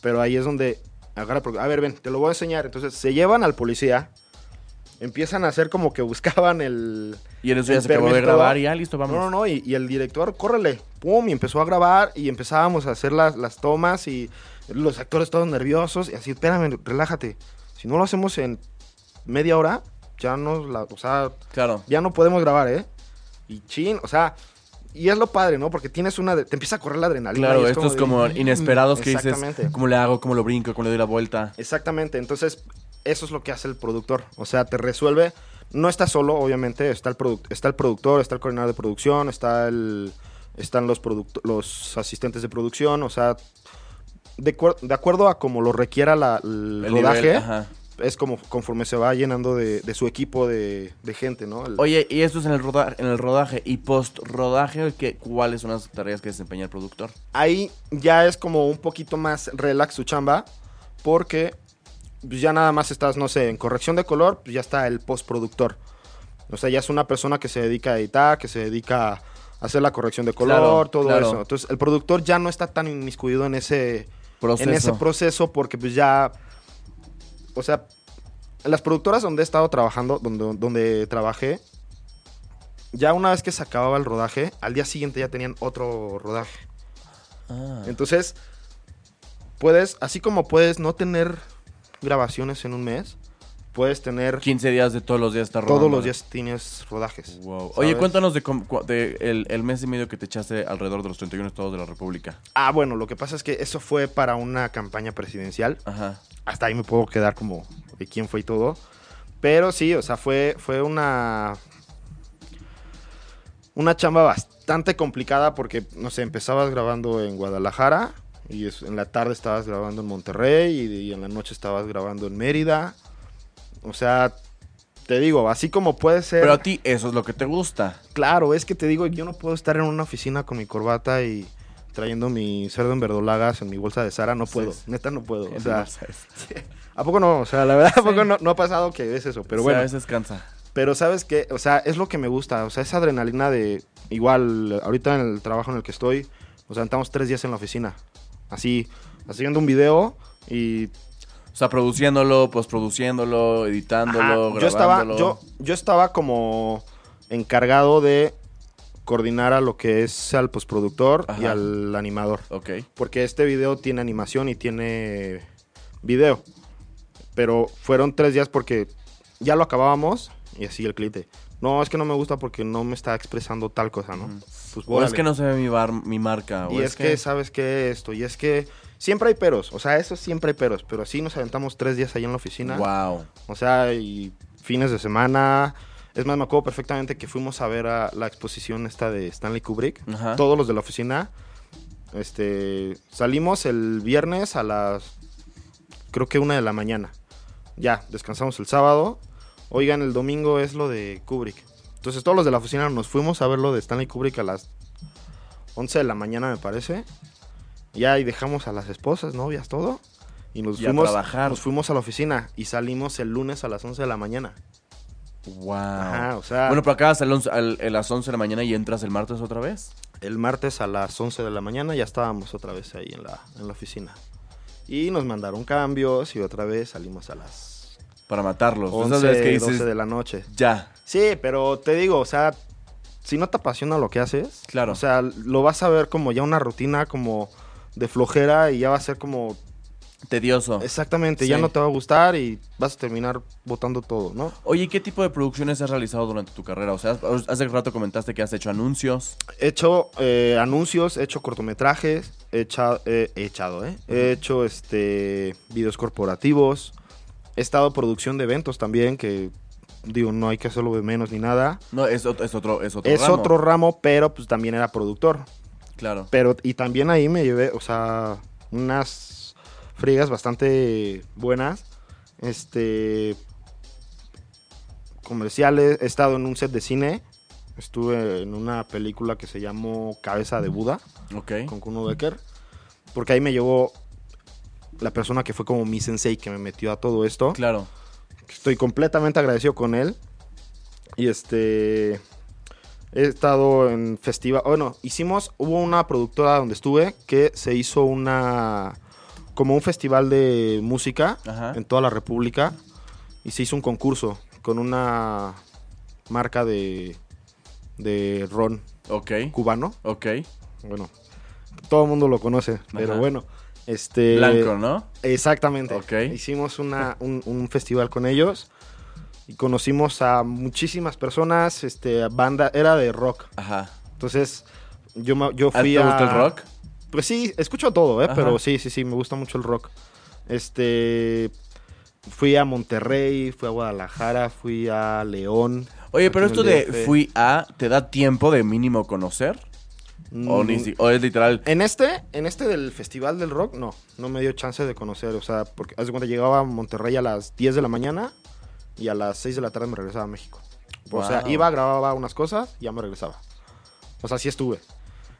Pero ahí es donde agarra... A ver, ven, te lo voy a enseñar. Entonces se llevan al policía, empiezan a hacer como que buscaban el... Y en eso ya se acabó de grabar y ya listo, vamos. No, no, no, y, y el director, córrele, pum, y empezó a grabar y empezábamos a hacer las, las tomas y los actores todos nerviosos y así, espérame, relájate. Si no lo hacemos en media hora, ya nos la... O sea, Claro. ya no podemos grabar, ¿eh? Y chin, o sea, y es lo padre, ¿no? Porque tienes una, de- te empieza a correr la adrenalina. Claro, es estos de- como inesperados que dices. ¿cómo le hago? ¿Cómo lo brinco? ¿Cómo le doy la vuelta? Exactamente, entonces eso es lo que hace el productor, o sea, te resuelve, no está solo, obviamente, está el, está el productor, está el coordinador de producción, está el, están los, los asistentes de producción, o sea, de, de acuerdo a como lo requiera la, el, El rodaje, nivel, ajá. Es como conforme se va llenando de, de su equipo de, de gente, ¿no? El- Oye, y esto es en el, roda- en el rodaje y post-rodaje, ¿qué- ¿cuáles son las tareas que desempeña el productor? ahí ya es como un poquito más relax su chamba, porque pues, ya nada más estás, no sé, en corrección de color, pues ya está el postproductor. O sea, ya es una persona que se dedica a editar, que se dedica a hacer la corrección de color, Claro, todo claro. eso. Entonces, el productor ya no está tan inmiscuido en ese Proceso. en ese proceso porque pues ya, o sea, las productoras donde he estado trabajando, donde, donde trabajé, ya una vez que se acababa el rodaje, al día siguiente ya tenían otro rodaje. Ah. Entonces, puedes, así como puedes no tener grabaciones en un mes, puedes tener 15 días de todos los días estar todos rodando. los días tienes rodajes. Wow. Oye, cuéntanos de, de el, el mes y medio que te echaste alrededor de los 31 estados de la República. Ah, bueno, lo que pasa es que eso fue para una campaña presidencial. Ajá. Hasta ahí me puedo quedar como de quién fue y todo. Pero sí, o sea, fue, fue una. Una chamba bastante complicada porque, no sé, empezabas grabando en Guadalajara y en la tarde estabas grabando en Monterrey y, y en la noche estabas grabando en Mérida. O sea, te digo, así como puede ser. Pero a ti eso es lo que te gusta. Claro, es que te digo, yo no puedo estar en una oficina con mi corbata y trayendo mi cerdo en verdolagas en mi bolsa de Sara. No puedo, sí. neta no puedo. O sea. ¿A poco no? O sea, la verdad, ¿a poco no, no ha pasado que es eso? Pero O sea, bueno, a veces cansa. pero ¿sabes qué? O sea, es lo que me gusta. O sea, esa adrenalina de... Igual, ahorita en el trabajo en el que estoy, nos aventamos tres días en la oficina. Así, haciendo un video y... O sea, produciéndolo, postproduciéndolo, editándolo, Ajá, yo estaba, yo, yo estaba como encargado de coordinar a lo que es al postproductor y Ajá. al animador. Ok. Porque este video tiene animación y tiene video. Pero fueron tres días porque ya lo acabábamos y así el cliente. No, es que no me gusta porque no me está expresando tal cosa, ¿no? Pues O es que no se ve mi, bar, mi marca. O Y es que, ¿sabes qué? Esto. Y es que siempre hay peros. O sea, eso siempre hay peros. Pero así nos aventamos tres días ahí en la oficina. Wow. O sea, y fines de semana. Es más, me acuerdo perfectamente que fuimos a ver a la exposición esta de Stanley Kubrick. Ajá. Todos los de la oficina. Este, salimos el viernes a las, creo que una de la mañana. Ya, descansamos el sábado. Oigan, el domingo es lo de Kubrick. Entonces todos los de la oficina nos fuimos a ver lo de Stanley Kubrick a las 11 de la mañana, me parece. Ya, y dejamos a las esposas, novias, todo. Y nos Y a fuimos, trabajar. nos fuimos a la oficina y salimos el lunes a las 11 de la mañana. Wow. Ajá, o sea, Bueno, pero acabas a las 11 de la mañana y entras el martes otra vez. el martes a las 11 de la mañana ya estábamos otra vez ahí en la, en la oficina. Y nos mandaron cambios y otra vez salimos a las Para matarlos. 11, Esas veces que 12 dices, de la noche. ya. Sí, pero te digo, o sea, si no te apasiona lo que haces, Claro. o sea, lo vas a ver como ya una rutina como de flojera y ya va a ser como Tedioso. Exactamente, ya no te va a gustar y vas a terminar botando todo, ¿no? Oye, ¿y ¿qué tipo de producciones has realizado durante tu carrera? O sea, hace rato comentaste que has hecho anuncios. He hecho eh, anuncios, he hecho cortometrajes, he, echa- eh, he echado, ¿eh? He hecho este videos corporativos, he estado en producción de eventos también, que digo, no hay que hacerlo de menos ni nada. No, es, es otro, es otro es ramo. otro ramo, pero pues también era productor. Claro. Pero, y también ahí me llevé, o sea, unas friegas bastante buenas. Este. Comerciales. He estado en un set de cine. Estuve en una película que se llamó Cabeza de Buda Ok. con Kuno Becker. Porque ahí me llevó la persona que fue como mi sensei que me metió a todo esto. Claro. Estoy completamente agradecido con él. Y este. He estado en festival. Bueno, hicimos. Hubo una productora donde estuve que se hizo una. Como un festival de música Ajá. en toda la República. Y se hizo un concurso con una marca de. de ron Ok. cubano. Ok. Bueno, todo el mundo lo conoce, pero bueno. Este. Blanco, ¿no? Exactamente. Hicimos una, un, un festival con ellos y conocimos a muchísimas personas. Este, banda, era de rock. Ajá. Entonces, yo, yo ¿A fui ti ¿Te a. gusta el rock? Pues sí, escucho todo, ¿eh? Ajá. Pero sí, sí, sí, me gusta mucho el rock. Este. Fui a Monterrey, fui a Guadalajara, fui a León. Oye, pero esto de fui a, ¿te da tiempo de mínimo conocer? O, ni o es literal. En este, en este del Festival del Rock, no, no me dio chance de conocer, o sea, porque haz de cuenta llegaba a Monterrey a las 10 de la mañana y a las 6 de la tarde me regresaba a México. O sea, iba, grababa unas cosas y ya me regresaba. O sea, sí estuve.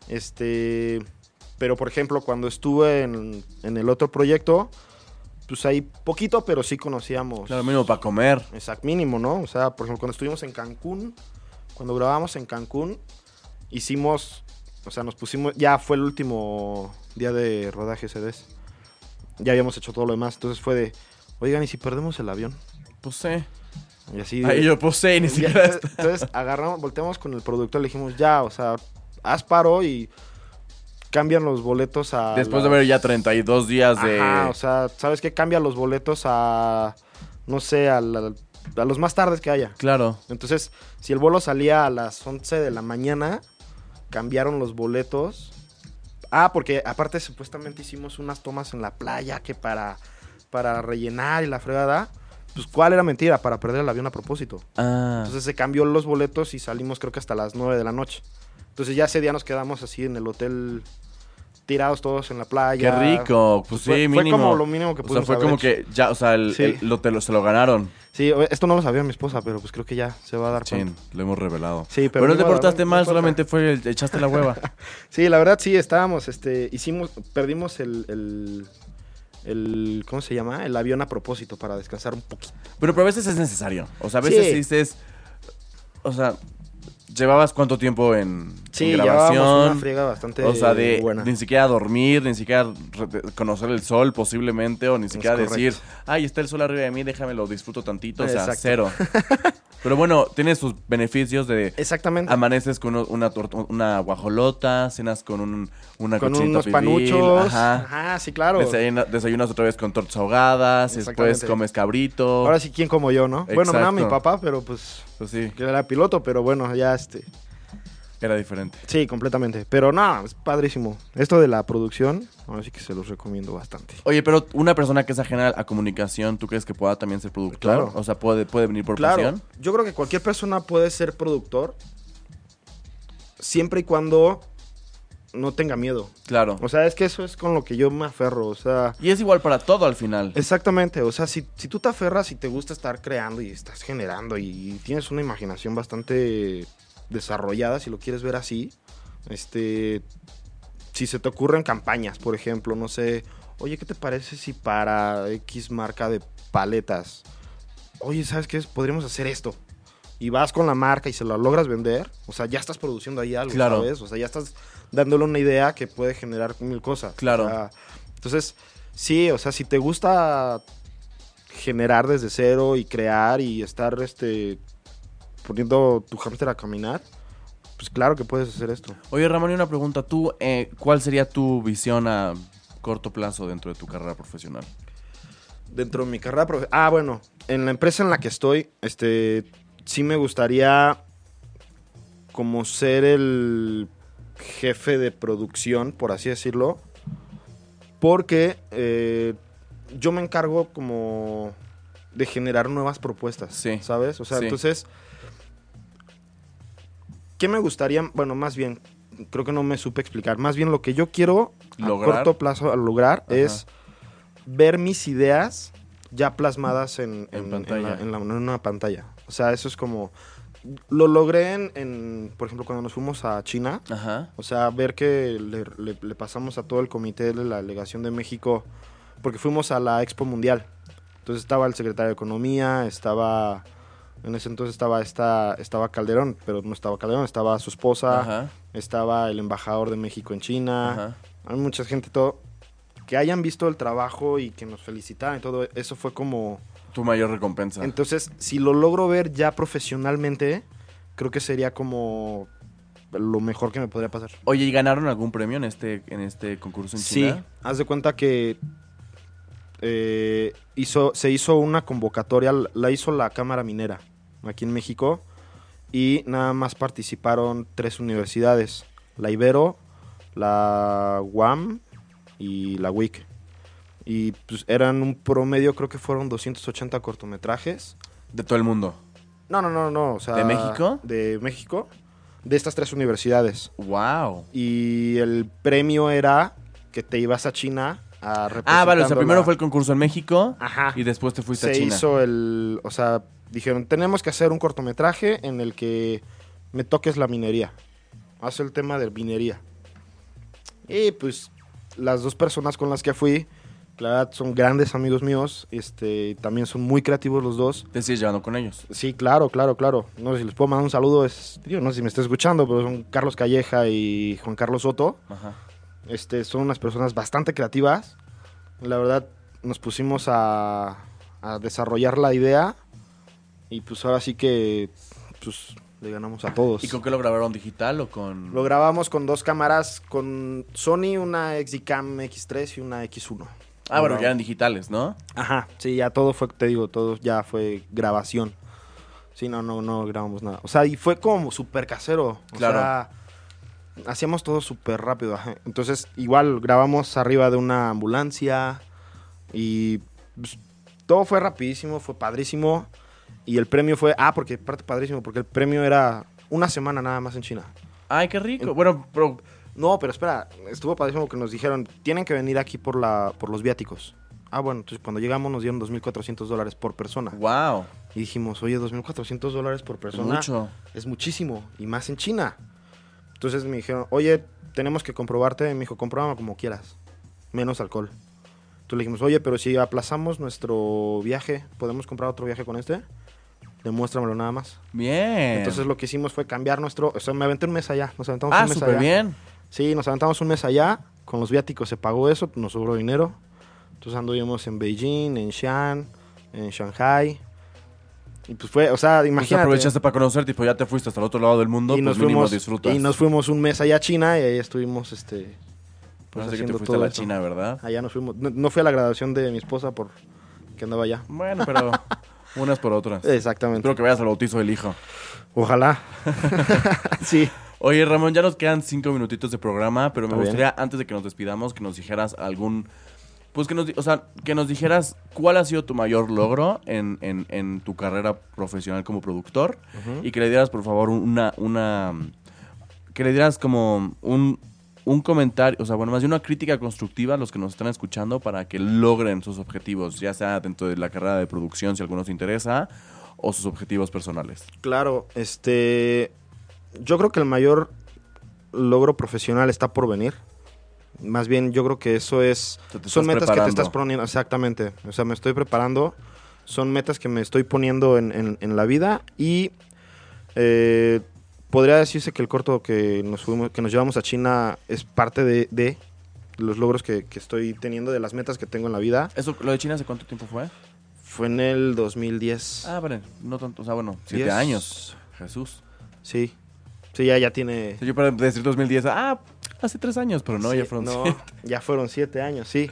Este, pero por ejemplo, cuando estuve en, en el otro proyecto, pues ahí poquito, pero sí conocíamos. Claro, mínimo para comer. Exacto, mínimo, ¿no? O sea, por ejemplo, cuando estuvimos en Cancún, cuando grabamos en Cancún, hicimos, o sea, nos pusimos, ya fue el último día de rodaje CDs. Ya habíamos hecho todo lo demás, entonces fue de, oigan, ¿y si perdemos el avión? Pues sí. Y así... Ahí yo pues sí, ni siquiera. entonces, entonces agarramos, volteamos con el productor, le dijimos, ya, o sea, haz paro y cambian los boletos a... Después de ver ya 32 días de. Ajá, o sea, ¿sabes qué? Cambia los boletos a, no sé, a, la- a los más tardes que haya. Claro. Entonces, si el vuelo salía a las 11 de la mañana, cambiaron los boletos. Ah, porque aparte supuestamente hicimos unas tomas en la playa que para, para rellenar y la fregada. Pues, ¿cuál era mentira? Para perder el avión a propósito. Ah. Entonces se cambió los boletos y salimos creo que hasta las 9 de la noche. Entonces ya ese día nos quedamos así en el hotel tirados todos en la Qué playa. rico. Pues sí, fue, mínimo. fue como lo mínimo que o sea, pudimos fue como hecho. que ya, o sea, el, Sí. el- lo, te lo, se lo ganaron. Sí, esto no lo sabía mi esposa, pero pues creo que ya se va a dar cuenta. Chin, lo hemos revelado. Sí, pero pero no te portaste mal, solamente fue el- echaste la hueva. Sí, la verdad sí, estábamos, este, hicimos, perdimos el, el, el, ¿cómo se llama? El avión a propósito para descansar un poquito. pero, pero a veces es necesario. O sea, a veces Sí. dices. O sea, ¿llevabas cuánto tiempo en, Sí, grabación? una friega bastante O sea, de buena. ni siquiera dormir, ni siquiera conocer el sol posiblemente, o ni siquiera decir, ay, está el sol arriba de mí, déjame lo disfruto tantito, o sea, Exacto. cero. Pero bueno, tiene sus beneficios de Exactamente. amaneces con una, una guajolota, cenas con un, una Con unos pibil, panuchos. ajá. Ajá, sí, claro. Desayuna- desayunas otra vez con tortas ahogadas, después comes cabrito. Ahora sí, ¿quién como yo, no? Bueno, no era mi Exacto. papá, pero pues, Pues sí, que era piloto, pero bueno, ya este. Era diferente. Sí, completamente. Pero no, es padrísimo. Esto de la producción, ahora sí que se los recomiendo bastante. Oye, pero una persona que es ajena a comunicación, ¿tú crees que pueda también ser productor? Claro. O sea, puede, puede venir por Claro, pasión. yo creo que cualquier persona puede ser productor siempre y cuando no tenga miedo. Claro. O sea, es que eso es con lo que yo me aferro. O sea, Y es igual para todo al final. exactamente. O sea, si, si tú te aferras y te gusta estar creando y estás generando y tienes una imaginación bastante desarrollada, si lo quieres ver así, este, si se te ocurren campañas, por ejemplo, no sé, oye, ¿qué te parece si para X marca de paletas, oye, ¿sabes qué? Podríamos hacer esto. Y vas con la marca y se la logras vender, o sea, ya estás produciendo ahí algo, Claro. ¿sabes? O sea, ya estás dándole una idea que puede generar mil cosas. Claro. O sea, entonces, sí, o sea, si te gusta generar desde cero y crear y estar este poniendo tu hámster a caminar, pues claro que puedes hacer esto. Oye, Ramón, y una pregunta. ¿Tú, eh, cuál sería tu visión a corto plazo dentro de tu carrera profesional? Dentro de mi carrera profe- Ah, bueno, en la empresa en la que estoy, este, sí me gustaría como ser el jefe de producción, por así decirlo, porque eh, yo me encargo como de generar nuevas propuestas, Sí, ¿sabes? O sea, sí. entonces, ¿qué me gustaría? Bueno, más bien, creo que no me supe explicar. Más bien lo que yo quiero a corto plazo a lograr Ajá. es ver mis ideas ya plasmadas en, En en- pantalla. la- en la- en una pantalla. O sea, eso es como... Lo logré en, en, por ejemplo, cuando nos fuimos a China. Ajá. O sea, ver que le, le- le pasamos a todo el comité de la delegación de México, porque fuimos a la Expo Mundial. Entonces estaba el secretario de Economía, estaba... En ese entonces estaba, esta, estaba Calderón, pero no estaba Calderón, estaba su esposa, Ajá. estaba el embajador de México en China. Ajá. Hay mucha gente, todo, que hayan visto el trabajo y que nos felicitaran y todo, eso fue como... Tu mayor recompensa. Entonces, si lo logro ver ya profesionalmente, creo que sería como lo mejor que me podría pasar. Oye, ¿y ganaron algún premio en este, en este concurso en Sí, China? haz de cuenta que eh, hizo, se hizo una convocatoria, la hizo la Cámara Minera aquí en México y nada más participaron tres universidades, la Ibero, la UAM y la WIC. Y pues eran un promedio, creo que fueron 280 cortometrajes. De todo el mundo. No, no, no, no. O sea, ¿De México? De México. De estas tres universidades. ¡Wow! Y el premio era que te ibas a China a Ah, vale, o sea, primero la- fue el concurso en México Ajá. y después te fuiste se a China. hizo el... O sea, dijeron, tenemos que hacer un cortometraje en el que me toques la minería. Haz el tema de minería. Y pues las dos personas con las que fui, la verdad, son grandes amigos míos. Este, también son muy creativos los dos. Te sigues llevando con ellos. Sí, claro, claro, claro. No sé si les puedo mandar un saludo. Es, digo, no sé si me está escuchando, pero son Carlos Calleja y Juan Carlos Soto. Ajá. Este, son unas personas bastante creativas. La verdad, nos pusimos a, a desarrollar la idea. Y pues ahora sí que pues, le ganamos a todos. ¿Y con qué lo grabaron digital o con...? Lo grabamos con dos cámaras, con Sony, una XDCAM X3 y una X1. Ah, bueno, ya eran digitales, ¿no? Ajá, sí, ya todo fue, te digo, todo ya fue grabación. Sí, no, no, no grabamos nada. O sea, y fue como súper casero. O Claro. sea, hacíamos todo súper rápido. Entonces, igual grabamos arriba de una ambulancia y pues, todo fue rapidísimo, fue padrísimo. Y el premio fue, ah, porque padrísimo, porque el premio era una semana nada más en China. Ay, qué rico. Bueno, pero... No, pero espera, estuvo padrísimo que nos dijeron, tienen que venir aquí por, la, por los viáticos. Ah, bueno, entonces cuando llegamos nos dieron 2.400 dólares por persona. ¡Wow! Y dijimos, oye, 2.400 dólares por persona Mucho. es muchísimo, y más en China. Entonces me dijeron, oye, tenemos que comprobarte. Me dijo, compruébame como quieras, menos alcohol. Entonces le dijimos, oye, pero si aplazamos nuestro viaje, ¿podemos comprar otro viaje con este? Demuéstramelo nada más. Bien. Entonces lo que hicimos fue cambiar nuestro... O sea, me aventé un mes allá, nos aventamos ah, un mes súper allá. bien. Sí, nos aventamos un mes allá, con los viáticos se pagó eso, nos sobró dinero. Entonces anduvimos en Beijing, en Xi'an, en Shanghai. Y pues fue, o sea, Pues imagínate. aprovechaste para conocer, tipo, ya te fuiste hasta el otro lado del mundo, y pues nos mínimo fuimos disfrutas. y nos fuimos un mes allá a China y ahí estuvimos este pues, que te fuiste a la eso. China, ¿verdad? Allá nos fuimos. No, no fui a la graduación de mi esposa por que andaba allá. Bueno, pero unas por otras. Exactamente. Espero que vayas al bautizo del hijo. Ojalá. sí. Oye, Ramón, ya nos quedan cinco minutitos de programa, pero me Está bien. gustaría, antes de que nos despidamos, que nos dijeras algún... Pues que nos, o sea, que nos dijeras cuál ha sido tu mayor logro en, en- en tu carrera profesional como productor y que le dieras, por favor, una... una que le dieras como un, un comentario, o sea, bueno, más bien una crítica constructiva a los que nos están escuchando para que logren sus objetivos, ya sea dentro de la carrera de producción, si alguno os interesa, o sus objetivos personales. Claro, este yo creo que el mayor logro profesional está por venir. Más bien, yo creo que eso es Te- te son metas que te estás poniendo exactamente. O sea, me estoy preparando. Son metas que me estoy poniendo en, en- en la vida y eh, podría decirse que el corto que nos fuimos, que nos llevamos a China es parte de, de los logros que, que estoy teniendo, de las metas que tengo en la vida. Eso, ¿Lo de China hace cuánto tiempo fue? Fue en el 2010. Ah, vale, no tanto, o sea, bueno, siete Diez. años. Jesús. Sí. Sí, ya, ya tiene. Yo para decir 2010, ah, hace tres años, pero no, Sí, ya fueron no, siete. ya fueron siete años, sí.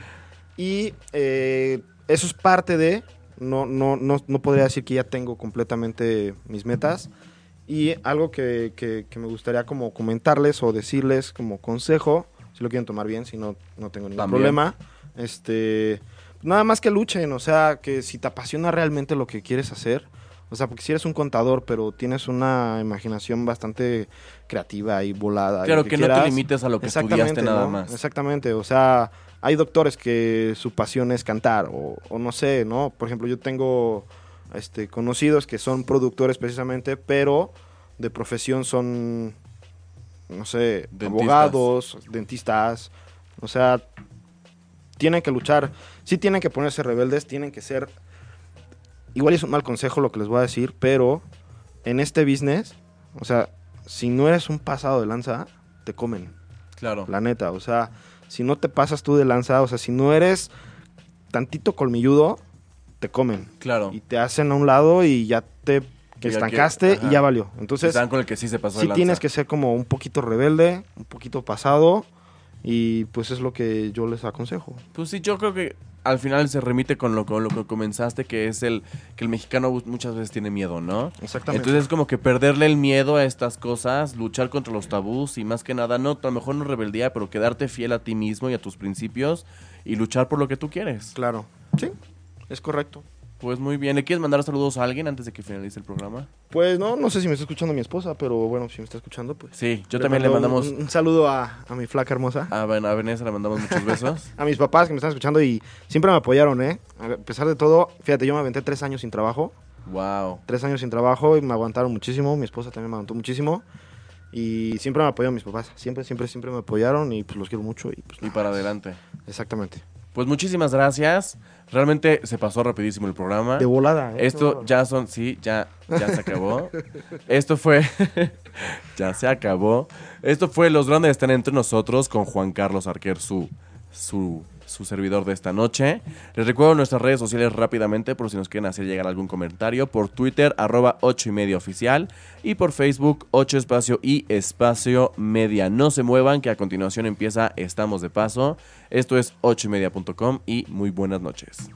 Y eh, eso es parte de, no, no, no, no podría decir que ya tengo completamente mis metas. Y algo que, que- que me gustaría como comentarles o decirles como consejo, si lo quieren tomar bien, si no, no tengo ningún También. problema. Este, nada más que luchen, o sea, que si te apasiona realmente lo que quieres hacer, o sea, porque si eres un contador, pero tienes una imaginación bastante creativa y volada. Claro, que no te limites a lo que estudiaste nada ¿no? más. Exactamente, o sea, hay doctores que su pasión es cantar, o, o no sé, ¿no? Por ejemplo, yo tengo este, conocidos que son productores precisamente, pero de profesión son, no sé, Dentistas. abogados, dentistas, o sea, tienen que luchar, sí tienen que ponerse rebeldes, tienen que ser, igual es un mal consejo lo que les voy a decir, pero en este business, o sea, si no eres un pasado de lanza, te comen. Claro. La neta, o sea, si no te pasas tú de lanza, o sea, si no eres tantito colmilludo, te comen. Claro. Y te hacen a un lado y ya te Que estancaste que- y ya valió. Entonces, Están con el que sí se pasó de sí lanza. tienes que ser como un poquito rebelde, un poquito pasado. Y pues es lo que yo les aconsejo. Pues sí, yo creo que al final se remite con lo, con lo que comenzaste, que es el que el mexicano muchas veces tiene miedo, ¿no? Exactamente. Entonces es como que perderle el miedo a estas cosas, luchar contra los tabús y más que nada, no, a lo mejor no rebeldía, pero quedarte fiel a ti mismo y a tus principios y luchar por lo que tú quieres. claro. Sí, es correcto. Pues muy bien, ¿le quieres mandar saludos a alguien antes de que finalice el programa? Pues no, no sé si me está escuchando mi esposa, pero bueno, si me está escuchando, pues. Sí, yo también le mandamos Un, un saludo a, a mi flaca hermosa. a, Ven- a Vanessa, le mandamos muchos besos. A mis papás que me están escuchando y siempre me apoyaron, ¿eh? A pesar de todo, fíjate, yo me aventé tres años sin trabajo. wow. Tres años sin trabajo y me aguantaron muchísimo. Mi esposa también me aguantó muchísimo. Y siempre me apoyaron mis papás. Siempre, siempre, siempre me apoyaron y pues los quiero mucho. Y pues Y para adelante. Exactamente. Pues muchísimas gracias. Realmente se pasó rapidísimo el programa. De volada, ¿eh? Esto No. ya son, sí, ya, ya se acabó. Esto fue, ya se acabó. Esto fue Los Grandes están entre nosotros con Juan Carlos Arquer, su, su, su servidor de esta noche. Les recuerdo nuestras redes sociales rápidamente por si nos quieren hacer llegar algún comentario. Por Twitter, arroba 8 y media oficial. Y por Facebook, 8 espacio y espacio media. No se muevan que a continuación empieza Estamos de Paso. Esto es 8 y media.com y muy buenas noches.